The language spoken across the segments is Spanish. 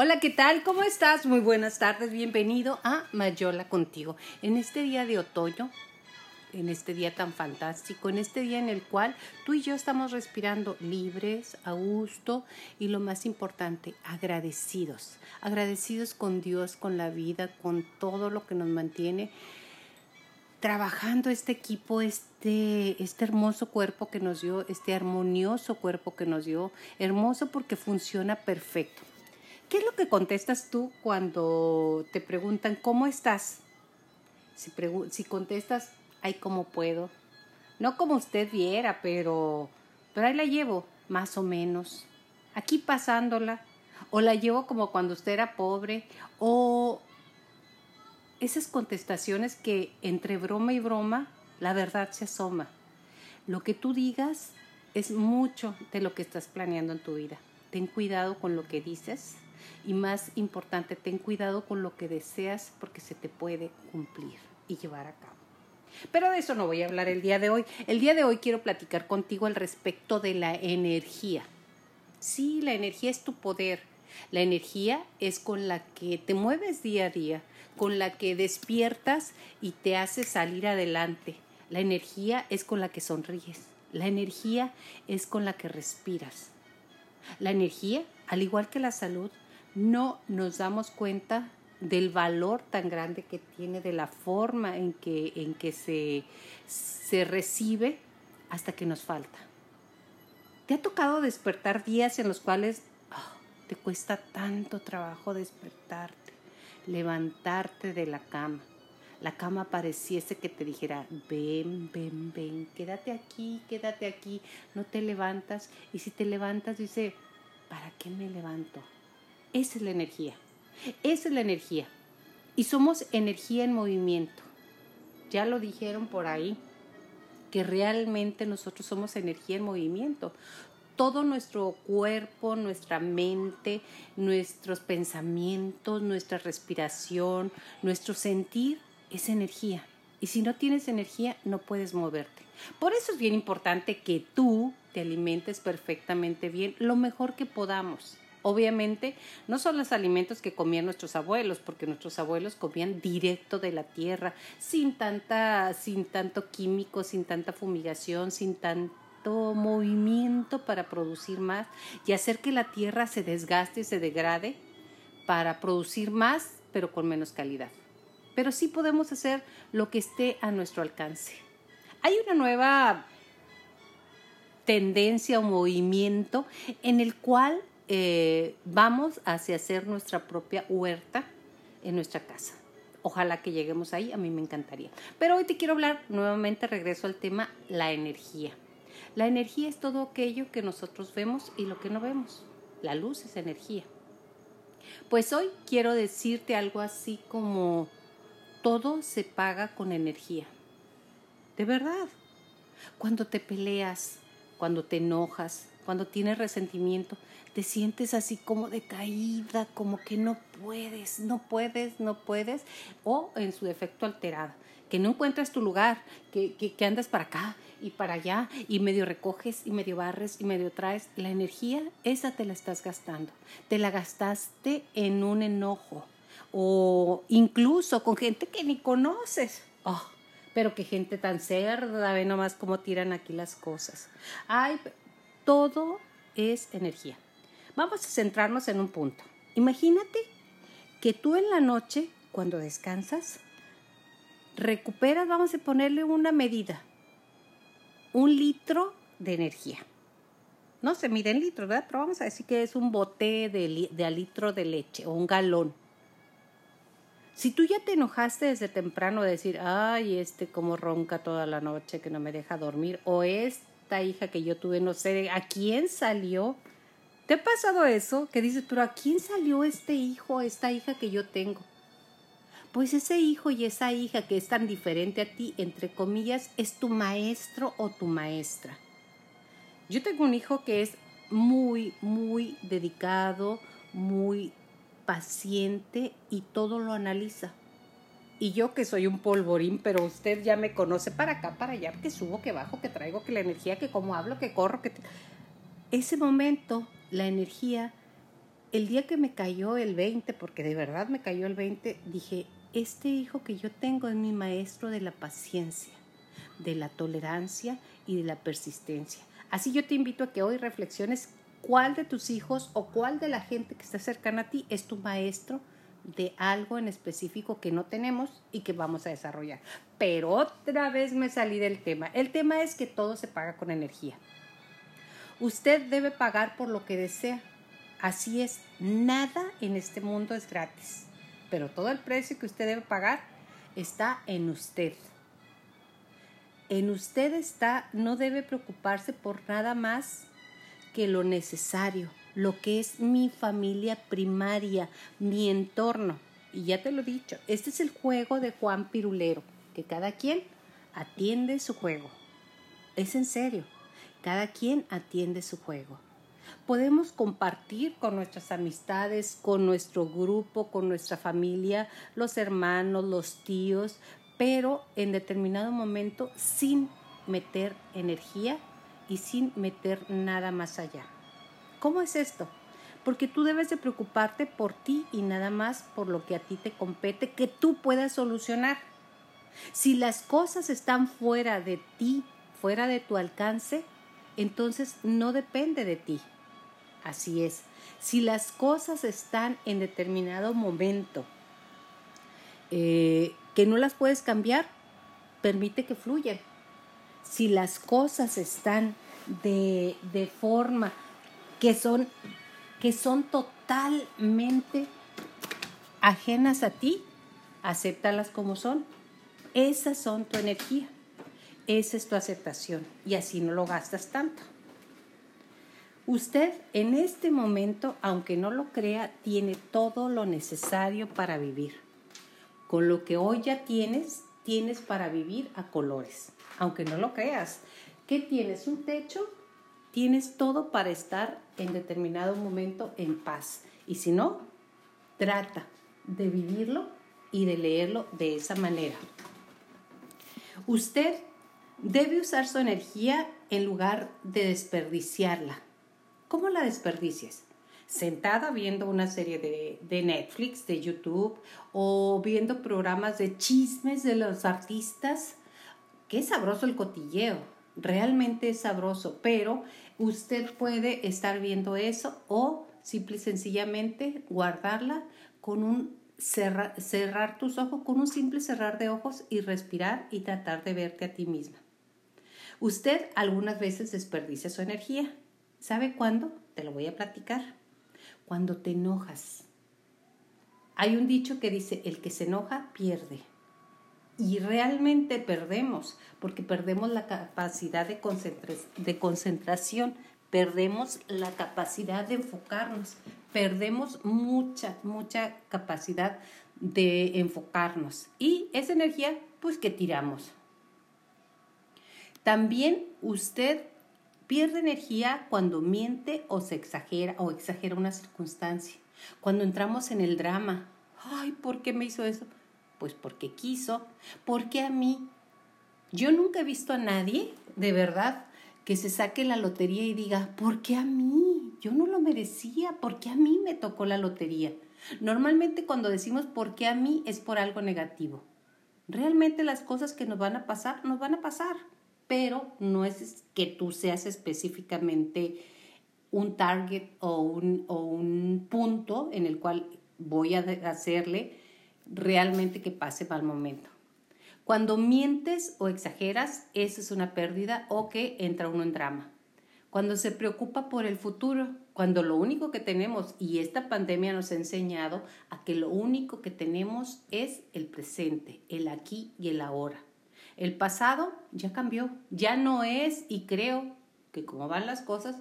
Hola, ¿qué tal? ¿Cómo estás? Muy buenas tardes, bienvenido a Mayola contigo. En este día de otoño, en este día tan fantástico, en este día en el cual tú y yo estamos respirando libres, a gusto y lo más importante, agradecidos. Agradecidos con Dios, con la vida, con todo lo que nos mantiene trabajando este equipo, este, este hermoso cuerpo que nos dio, este armonioso cuerpo que nos dio, hermoso porque funciona perfecto. ¿Qué es lo que contestas tú cuando te preguntan cómo estás? Si, contestas, ay, ¿cómo puedo? No como usted viera, pero, pero ahí la llevo, más o menos. Aquí pasándola. O la llevo como cuando usted era pobre. O esas contestaciones que entre broma y broma la verdad se asoma. Lo que tú digas es mucho de lo que estás planeando en tu vida. Ten cuidado con lo que dices y más importante, ten cuidado con lo que deseas porque se te puede cumplir y llevar a cabo. Pero de eso no voy a hablar el día de hoy. El día de hoy quiero platicar contigo al respecto de la energía. Sí, la energía es tu poder. La energía es con la que te mueves día a día, con la que despiertas y te hace salir adelante. La energía es con la que sonríes. La energía es con la que respiras. La energía, al igual que la salud, no nos damos cuenta del valor tan grande que tiene, de la forma en que, en que se, se recibe hasta que nos falta. ¿Te ha tocado despertar días en los cuales ah, te cuesta tanto trabajo despertarte, levantarte de la cama? La cama pareciese que te dijera, ven, ven, ven, quédate aquí, quédate aquí, no te levantas. Y si te levantas, dice, ¿para qué me levanto? Es la energía. Esa es la energía. Y somos energía en movimiento. Ya lo dijeron por ahí, que realmente nosotros somos energía en movimiento. Todo nuestro cuerpo, nuestra mente, nuestros pensamientos, nuestra respiración, nuestro sentir es energía. Y si no tienes energía, no puedes moverte. Por eso es bien importante que tú te alimentes perfectamente bien, lo mejor que podamos. Obviamente, no son los alimentos que comían nuestros abuelos, porque nuestros abuelos comían directo de la tierra, sin tanta, sin tanto químico, sin tanta fumigación, sin tanto movimiento para producir más y hacer que la tierra se desgaste y se degrade para producir más, pero con menos calidad. Pero sí podemos hacer lo que esté a nuestro alcance. Hay una nueva tendencia o movimiento en el cual eh, vamos hacia hacer nuestra propia huerta en nuestra casa. Ojalá que lleguemos ahí, a mí me encantaría. Pero hoy te quiero hablar nuevamente, regreso al tema, la energía. La energía es todo aquello que nosotros vemos y lo que no vemos. La luz es energía. Pues hoy quiero decirte algo así como todo se paga con energía. De verdad. Cuando te peleas, cuando te enojas, cuando tienes resentimiento, te sientes así como decaída, como que no puedes, no puedes, no puedes, o en su defecto alterada, que no encuentras tu lugar, que, que, andas para acá y para allá y medio recoges y medio barres y medio traes, la energía esa te la estás gastando, te la gastaste en un enojo o incluso con gente que ni conoces. Oh, pero qué gente tan cerda, ve nomás cómo tiran aquí las cosas. Ay, todo es energía. Vamos a centrarnos en un punto. Imagínate que tú en la noche, cuando descansas, recuperas, vamos a ponerle una medida, un litro de energía. No se mide en litros, ¿verdad? Pero vamos a decir que es un bote de, de litro de leche o un galón. Si tú ya te enojaste desde temprano de decir, ay, este como ronca toda la noche que no me deja dormir, o es esta hija que yo tuve, no sé, ¿a quién salió? ¿Te ha pasado eso? Que dices, pero ¿a quién salió este hijo, esta hija que yo tengo? Pues ese hijo y esa hija que es tan diferente a ti, entre comillas, es tu maestro o tu maestra. Yo tengo un hijo que es muy, muy dedicado, muy paciente y todo lo analiza. Y yo que soy un polvorín, pero usted ya me conoce para acá, para allá, que subo, que bajo, que traigo, que la energía, que como hablo, que corro, que... Ese momento, la energía el día que me cayó el 20, porque de verdad me cayó el 20, dije, este hijo que yo tengo es mi maestro de la paciencia, de la tolerancia y de la persistencia. Así yo te invito a que hoy reflexiones cuál de tus hijos o cuál de la gente que está cercana a ti es tu maestro de algo en específico que no tenemos y que vamos a desarrollar. Pero otra vez me salí del tema. El tema es que todo se paga con energía. Usted debe pagar por lo que desea. Así es, nada en este mundo es gratis, pero todo el precio que usted debe pagar está en usted. En usted está, no debe preocuparse por nada más que lo necesario, lo que es mi familia primaria, mi entorno. Y ya te lo he dicho, este es el juego de Juan Pirulero, que cada quien atiende su juego. Es en serio, cada quien atiende su juego. Podemos compartir con nuestras amistades, con nuestro grupo, con nuestra familia, los hermanos, los tíos, pero en determinado momento sin meter energía y sin meter nada más allá. ¿Cómo es esto? Porque tú debes de preocuparte por ti y nada más por lo que a ti te compete, que tú puedas solucionar. Si las cosas están fuera de ti, fuera de tu alcance, entonces no depende de ti. Así es. Si las cosas están en determinado momento eh, que no las puedes cambiar, permite que fluyan. Si las cosas están de, de forma que son, que son totalmente ajenas a ti, acéptalas como son. Esas son tu energía. Esa es tu aceptación y así no lo gastas tanto. Usted en este momento, aunque no lo crea, tiene todo lo necesario para vivir. Con lo que hoy ya tienes, tienes para vivir a colores. Aunque no lo creas. ¿Qué tienes? ¿Un techo? Tienes todo para estar en determinado momento en paz. Y si no, trata de vivirlo y de leerlo de esa manera. Usted debe usar su energía en lugar de desperdiciarla. ¿Cómo la desperdicias? Sentada viendo una serie de, Netflix, de YouTube o viendo programas de chismes de los artistas. Qué sabroso el cotilleo, realmente es sabroso, pero usted puede estar viendo eso o simple y sencillamente guardarla con un cerrar tus ojos, con un simple cerrar de ojos y respirar y tratar de verte a ti misma. Usted algunas veces desperdicia su energía ¿Sabe cuándo? Te lo voy a platicar. Cuando te enojas. Hay un dicho que dice, el que se enoja pierde. Y realmente perdemos, porque perdemos la capacidad de, concentración, perdemos la capacidad de enfocarnos, perdemos mucha, mucha capacidad de enfocarnos. Y esa energía, pues que tiramos. También usted Pierde energía cuando miente o se exagera o exagera una circunstancia. Cuando entramos en el drama. Ay, ¿por qué me hizo eso? Pues porque quiso. Porque a mí. Yo nunca he visto a nadie, de verdad, que se saque la lotería y diga, ¿por qué a mí? Yo no lo merecía, ¿por qué a mí me tocó la lotería? Normalmente cuando decimos por qué a mí es por algo negativo. Realmente las cosas que nos van a pasar, nos van a pasar pero no es que tú seas específicamente un target o un, o un punto en el cual voy a hacerle realmente que pase mal momento. Cuando mientes o exageras, esa es una pérdida o que entra uno en drama. Cuando se preocupa por el futuro, cuando lo único que tenemos, y esta pandemia nos ha enseñado a que lo único que tenemos es el presente, el aquí y el ahora. El pasado ya cambió, ya no es y creo que como van las cosas,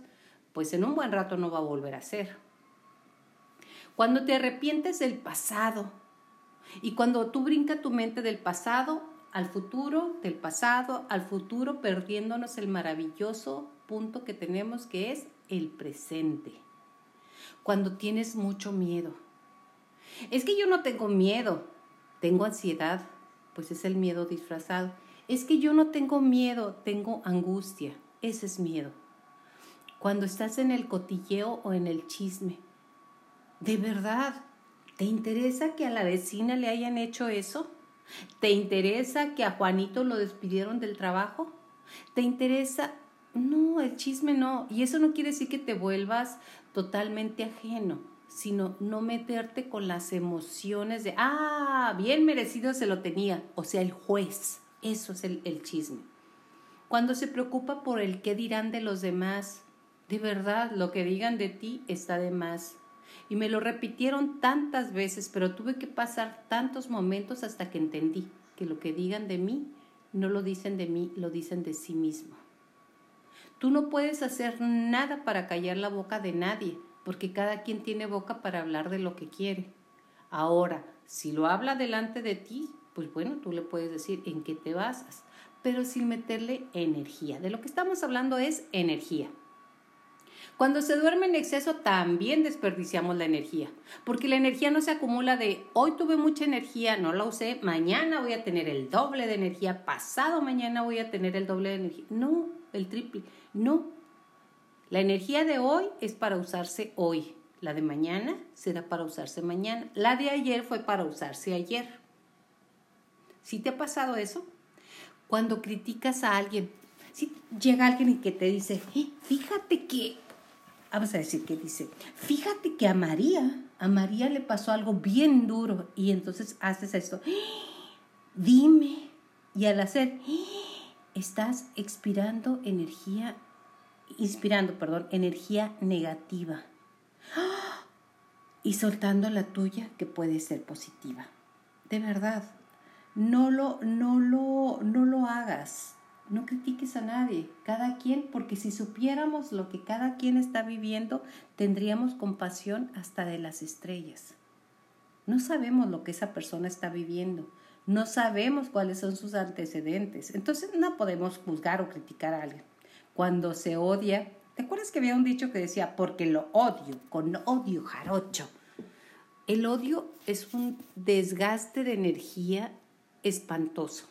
pues en un buen rato no va a volver a ser. Cuando te arrepientes del pasado y cuando tú brinca tu mente del pasado al futuro, del pasado al futuro, perdiéndonos el maravilloso punto que tenemos que es el presente. Cuando tienes mucho miedo. Es que yo no tengo miedo, tengo ansiedad, pues es el miedo disfrazado. Es que yo no tengo miedo, tengo angustia. Ese es miedo. Cuando estás en el cotilleo o en el chisme. De verdad, ¿te interesa que a la vecina le hayan hecho eso? ¿Te interesa que a Juanito lo despidieron del trabajo? ¿Te interesa? No, el chisme no. Y eso no quiere decir que te vuelvas totalmente ajeno, sino no meterte con las emociones de, ah, bien merecido se lo tenía. O sea, el juez. Eso es el, el chisme. Cuando se preocupa por el qué dirán de los demás, de verdad, lo que digan de ti está de más. Y me lo repitieron tantas veces, pero tuve que pasar tantos momentos hasta que entendí que lo que digan de mí no lo dicen de mí, lo dicen de sí mismo. Tú no puedes hacer nada para callar la boca de nadie, porque cada quien tiene boca para hablar de lo que quiere. Ahora, si lo habla delante de ti, pues bueno, tú le puedes decir en qué te basas, pero sin meterle energía. De lo que estamos hablando es energía. Cuando se duerme en exceso también desperdiciamos la energía, porque la energía no se acumula de hoy tuve mucha energía, no la usé, mañana voy a tener el doble de energía, pasado mañana voy a tener el doble de energía. No, el triple, no. La energía de hoy es para usarse hoy, la de mañana será para usarse mañana, la de ayer fue para usarse ayer. ¿Sí te ha pasado eso? Cuando criticas a alguien, si llega alguien y que te dice, eh, fíjate que vamos a decir que dice, fíjate que a María, a María le pasó algo bien duro y entonces haces esto, dime, y al hacer, estás expirando energía, inspirando, perdón, energía negativa y soltando la tuya que puede ser positiva. De verdad, no lo, no lo, no lo hagas no critiques a nadie, cada quien, porque si supiéramos lo que cada quien está viviendo, tendríamos compasión hasta de las estrellas. No sabemos lo que esa persona está viviendo, no sabemos cuáles son sus antecedentes, entonces no podemos juzgar o criticar a alguien. Cuando se odia, ¿te acuerdas que había un dicho que decía, porque lo odio, con odio jarocho? El odio es un desgaste de energía espantoso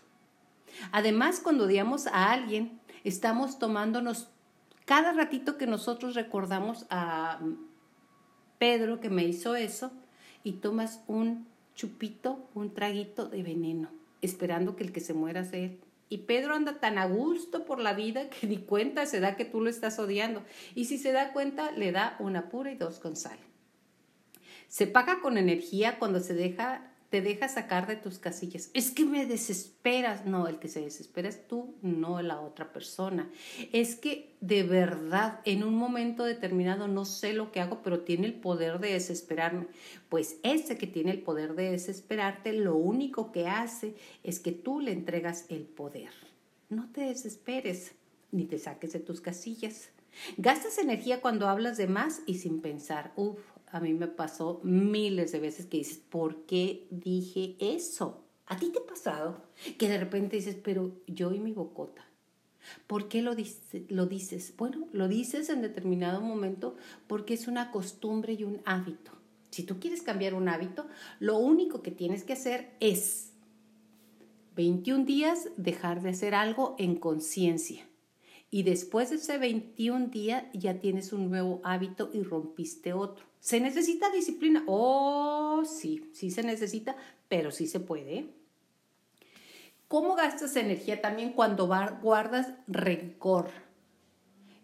Además, cuando odiamos a alguien, estamos tomándonos cada ratito que nosotros recordamos a Pedro que me hizo eso y tomas un chupito, un traguito de veneno, esperando que el que se muera sea él. Y Pedro anda tan a gusto por la vida que ni cuenta se da que tú lo estás odiando. Y si se da cuenta, le da una pura y dos con sal. Se paga con energía cuando se deja te deja sacar de tus casillas. Es que me desesperas. No, el que se desespera es tú, no la otra persona. Es que de verdad, en un momento determinado no sé lo que hago, pero tiene el poder de desesperarme. Pues ese que tiene el poder de desesperarte, lo único que hace es que tú le entregas el poder. No te desesperes, ni te saques de tus casillas. Gastas energía cuando hablas de más y sin pensar, uff, a mí me pasó miles de veces que dices, ¿por qué dije eso? ¿A ti te ha pasado? Que de repente dices, pero yo y mi bocota. ¿Por qué lo, lo dices? Bueno, lo dices en determinado momento porque es una costumbre y un hábito. Si tú quieres cambiar un hábito, lo único que tienes que hacer es 21 días dejar de hacer algo en conciencia. Y después de ese 21 días ya tienes un nuevo hábito y rompiste otro. ¿Se necesita disciplina? Oh, sí, sí se necesita, pero sí se puede. ¿Cómo gastas energía también cuando guardas rencor?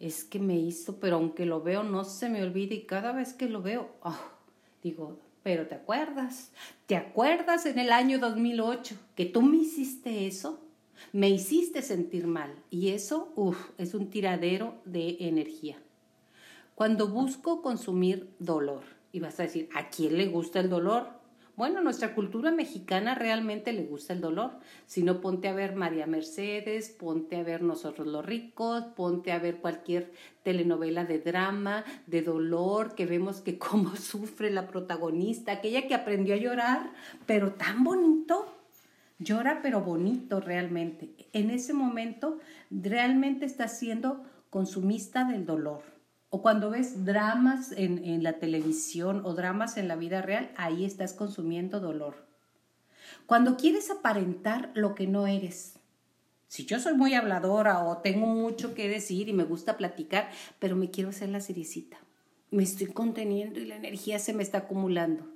Es que me hizo, pero aunque lo veo no se me olvida y cada vez que lo veo, oh, digo, pero ¿te acuerdas? ¿Te acuerdas en el año 2008 que tú me hiciste eso? Me hiciste sentir mal y eso, uff, es un tiradero de energía. Cuando busco consumir dolor, y vas a decir, ¿a quién le gusta el dolor? Bueno, nuestra cultura mexicana realmente le gusta el dolor. Si no, ponte a ver María Mercedes, ponte a ver Nosotros los ricos, ponte a ver cualquier telenovela de drama, de dolor, que vemos que cómo sufre la protagonista, aquella que aprendió a llorar, pero tan bonito. Llora, pero bonito realmente. En ese momento realmente está siendo consumista del dolor o cuando ves dramas en, la televisión o dramas en la vida real, ahí estás consumiendo dolor. Cuando quieres aparentar lo que no eres. Si yo soy muy habladora o tengo mucho que decir y me gusta platicar, pero me quiero hacer la cericita. me estoy conteniendo y la energía se me está acumulando.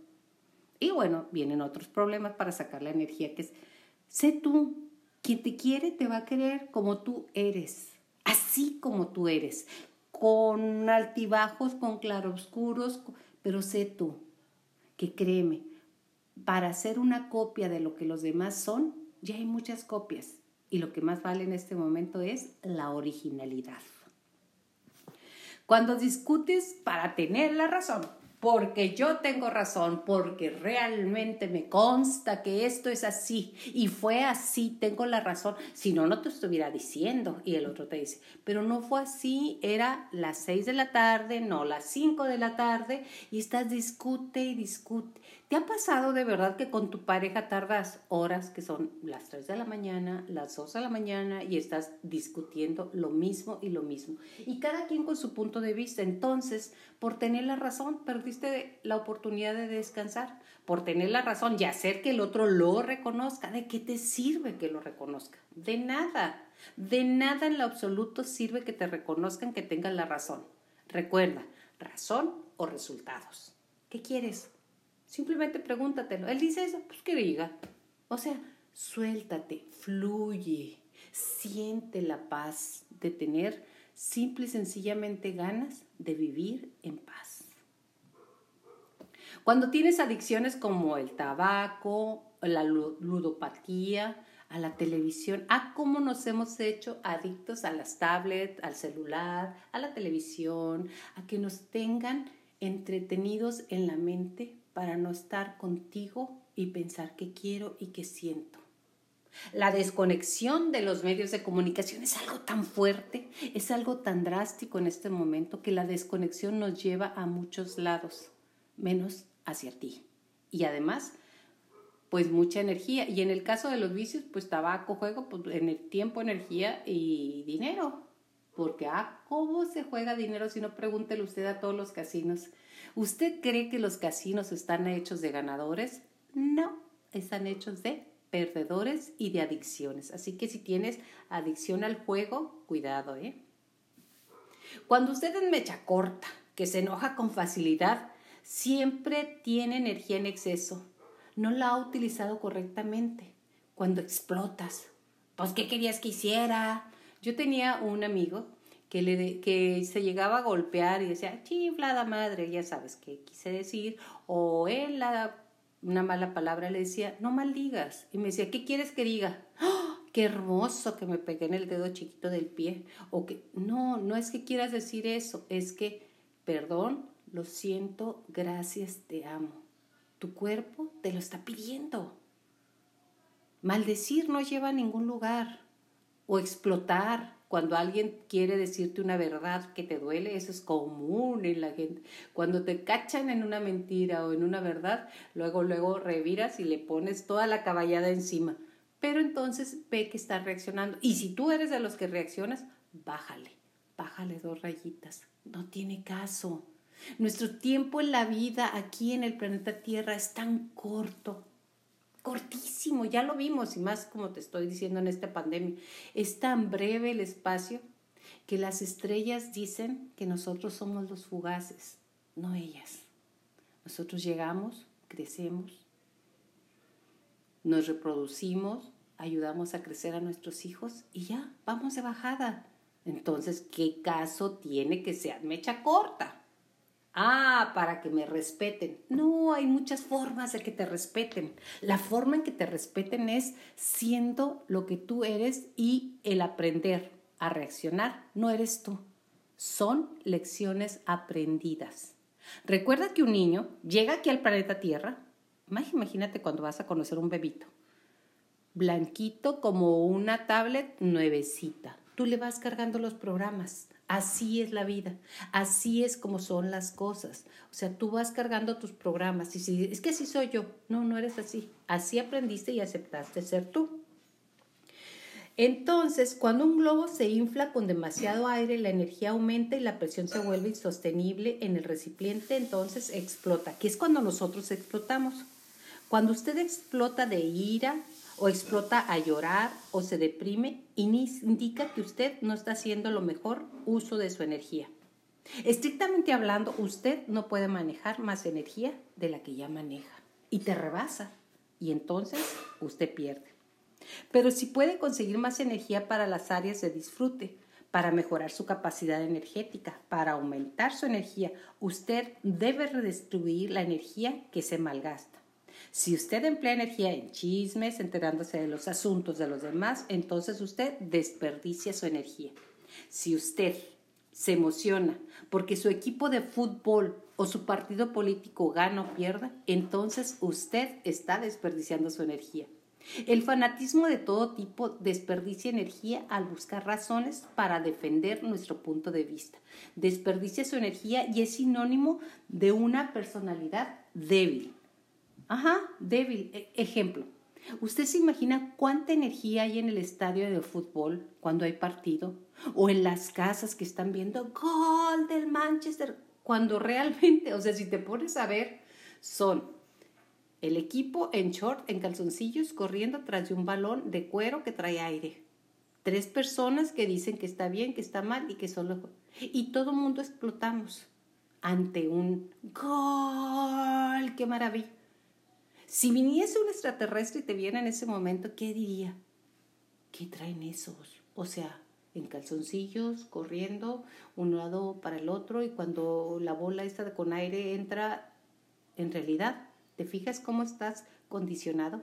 Y bueno, vienen otros problemas para sacar la energía, que es, sé tú, quien te quiere te va a querer como tú eres, así como tú eres, con altibajos, con claroscuros, pero sé tú, que créeme, para hacer una copia de lo que los demás son, ya hay muchas copias y lo que más vale en este momento es la originalidad. Cuando discutes para tener la razón, porque yo tengo razón, porque realmente me consta que esto es así y fue así, tengo la razón, si no, no te estuviera diciendo. Y el otro te dice, pero no fue así, era las seis de la tarde, no las cinco de la tarde y estás discute y discute. ¿Te ha pasado de verdad que con tu pareja tardas horas, que son las 3 de la mañana, las 2 de la mañana, y estás discutiendo lo mismo y lo mismo? Y cada quien con su punto de vista. Entonces, por tener la razón, perdiste la oportunidad de descansar. Por tener la razón y hacer que el otro lo reconozca. ¿De qué te sirve que lo reconozca? De nada. De nada en lo absoluto sirve que te reconozcan que tengan la razón. Recuerda, razón o resultados. ¿Qué quieres? Simplemente pregúntatelo. Él dice eso, pues que diga. O sea, suéltate, fluye, siente la paz de tener simple y sencillamente ganas de vivir en paz. Cuando tienes adicciones como el tabaco, la ludopatía, a la televisión, a cómo nos hemos hecho adictos a las tablets, al celular, a la televisión, a que nos tengan entretenidos en la mente para no estar contigo y pensar qué quiero y qué siento. La desconexión de los medios de comunicación es algo tan fuerte, es algo tan drástico en este momento que la desconexión nos lleva a muchos lados, menos hacia ti. Y además, pues mucha energía. Y en el caso de los vicios, pues tabaco, juego, pues en el tiempo, energía y dinero. Porque, ah, ¿cómo se juega dinero si no pregúntele usted a todos los casinos? ¿Usted cree que los casinos están hechos de ganadores? No, están hechos de perdedores y de adicciones. Así que si tienes adicción al juego, cuidado, ¿eh? Cuando usted es mecha corta, que se enoja con facilidad, siempre tiene energía en exceso. No la ha utilizado correctamente. Cuando explotas, pues ¿qué querías que hiciera? Yo tenía un amigo que, le que se llegaba a golpear y decía, chiflada madre, ya sabes qué quise decir, o él la, una mala palabra le decía, no maldigas, y me decía, ¿qué quieres que diga? ¡Oh, qué hermoso que me pegué en el dedo chiquito del pie, o que, no, no es que quieras decir eso, es que, perdón, lo siento, gracias, te amo. Tu cuerpo te lo está pidiendo. Maldecir no lleva a ningún lugar, o explotar, cuando alguien quiere decirte una verdad que te duele, eso es común en la gente. Cuando te cachan en una mentira o en una verdad, luego, luego reviras y le pones toda la caballada encima. Pero entonces ve que está reaccionando. Y si tú eres de los que reaccionas, bájale, bájale dos rayitas. No tiene caso. Nuestro tiempo en la vida aquí en el planeta Tierra es tan corto cortísimo, ya lo vimos y más como te estoy diciendo en esta pandemia. Es tan breve el espacio que las estrellas dicen que nosotros somos los fugaces, no ellas. Nosotros llegamos, crecemos, nos reproducimos, ayudamos a crecer a nuestros hijos y ya, vamos de bajada. Entonces, ¿qué caso tiene que sea mecha corta? Ah, para que me respeten. No, hay muchas formas de que te respeten. La forma en que te respeten es siendo lo que tú eres y el aprender a reaccionar no eres tú. Son lecciones aprendidas. Recuerda que un niño llega aquí al planeta Tierra. Imagínate cuando vas a conocer un bebito. Blanquito como una tablet nuevecita. Tú le vas cargando los programas Así es la vida, así es como son las cosas. O sea, tú vas cargando tus programas y si es que así soy yo, no, no eres así. Así aprendiste y aceptaste ser tú. Entonces, cuando un globo se infla con demasiado aire, la energía aumenta y la presión se vuelve insostenible en el recipiente, entonces explota, que es cuando nosotros explotamos. Cuando usted explota de ira, o explota a llorar o se deprime, indica que usted no está haciendo lo mejor uso de su energía. Estrictamente hablando, usted no puede manejar más energía de la que ya maneja y te rebasa y entonces usted pierde. Pero si puede conseguir más energía para las áreas de disfrute, para mejorar su capacidad energética, para aumentar su energía, usted debe redistribuir la energía que se malgasta. Si usted emplea energía en chismes, enterándose de los asuntos de los demás, entonces usted desperdicia su energía. Si usted se emociona porque su equipo de fútbol o su partido político gana o pierda, entonces usted está desperdiciando su energía. El fanatismo de todo tipo desperdicia energía al buscar razones para defender nuestro punto de vista. Desperdicia su energía y es sinónimo de una personalidad débil. Ajá, débil. E, ejemplo, ¿usted se imagina cuánta energía hay en el estadio de fútbol cuando hay partido? O en las casas que están viendo gol del Manchester, cuando realmente, o sea, si te pones a ver, son el equipo en short, en calzoncillos, corriendo tras de un balón de cuero que trae aire. Tres personas que dicen que está bien, que está mal y que solo... Y todo mundo explotamos ante un gol. ¡Qué maravilla! Si viniese un extraterrestre y te viera en ese momento, ¿qué diría? ¿Qué traen esos? O sea, en calzoncillos, corriendo un lado para el otro y cuando la bola esta con aire entra, en realidad, ¿te fijas cómo estás condicionado?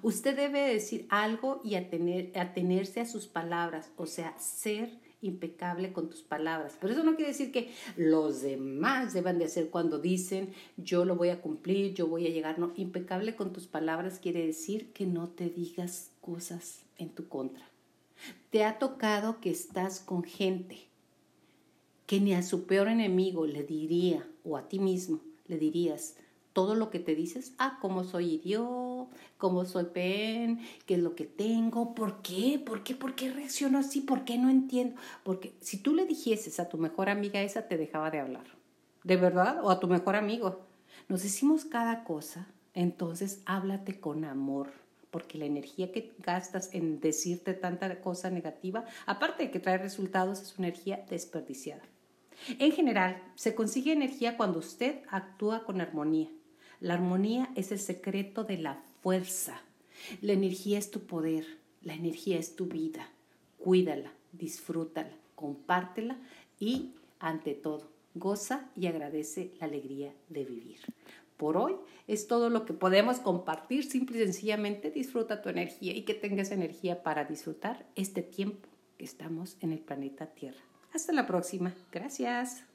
Usted debe decir algo y atenerse a sus palabras, o sea, ser impecable con tus palabras. Pero eso no quiere decir que los demás deban de hacer cuando dicen yo lo voy a cumplir, yo voy a llegar. No, impecable con tus palabras quiere decir que no te digas cosas en tu contra. Te ha tocado que estás con gente que ni a su peor enemigo le diría, o a ti mismo le dirías, todo lo que te dices, ah, cómo soy idiota, cómo soy pen, qué es lo que tengo, por qué, por qué, por qué reacciono así, por qué no entiendo. Porque si tú le dijeses a tu mejor amiga esa, te dejaba de hablar. ¿De verdad? O a tu mejor amigo. Nos decimos cada cosa, entonces háblate con amor. Porque la energía que gastas en decirte tanta cosa negativa, aparte de que trae resultados, es una energía desperdiciada. En general, se consigue energía cuando usted actúa con armonía la armonía es el secreto de la fuerza. La energía es tu poder, la energía es tu vida. Cuídala, disfrútala, compártela y, ante todo, goza y agradece la alegría de vivir. Por hoy es todo lo que podemos compartir. Simple y sencillamente disfruta tu energía y que tengas energía para disfrutar este tiempo que estamos en el planeta Tierra. Hasta la próxima. Gracias.